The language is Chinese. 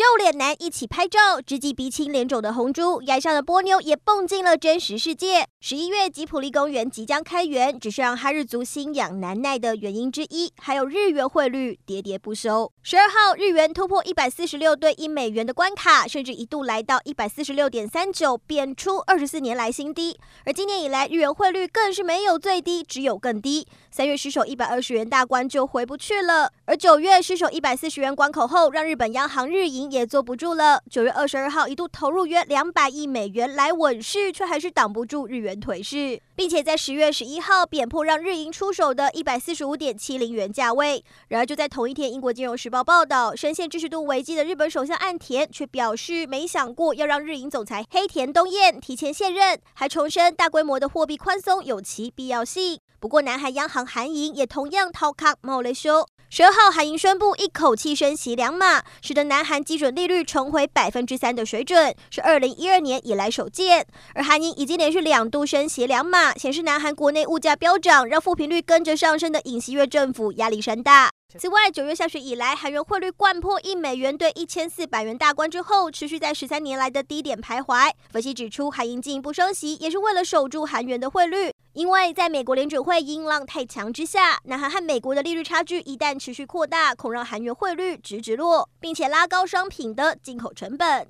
皱脸男一起拍照，直击鼻青脸肿的红猪，崖上的波妞也蹦进了真实世界。十一月吉普力公园即将开园，只是让哈日族心痒难耐的原因之一，还有日元汇率喋喋不休。十二号，日元突破一百四十六对一美元的关卡，甚至一度来到一百四十六点三九，贬出二十四年来新低。而今年以来，日元汇率更是没有最低，只有更低。三月失守一百二十元大关就回不去了，而九月失守一百四十元关口后，让日本央行日银也坐不住了。九月二十二号一度投入约两百亿美元来稳市，却还是挡不住日元。颓势，并且在十月十一号贬破让日银出手的一百四十五点七零元价位。然而，就在同一天，英国金融时报报道，深陷支持度危机的日本首相岸田却表示，没想过要让日银总裁黑田东彦提前卸任，还重申大规模的货币宽松有其必要性。不过，南韩央行韩银也同样掏卡冒雷修。十二号，韩银宣布一口气升息两码，使得南韩基准利率重回百分之三的水准，是二零一二年以来首见。而韩银已经连续两度升息两码，显示南韩国内物价飙涨，让负频率跟着上升的尹锡悦政府压力山大。此外，九月下旬以来，韩元汇率贯破一美元兑一千四百元大关之后，持续在十三年来的低点徘徊。分析指出，韩银进一步升息也是为了守住韩元的汇率。因为在美国联准会音浪太强之下，南韩和美国的利率差距一旦持续扩大，恐让韩元汇率直直落，并且拉高商品的进口成本。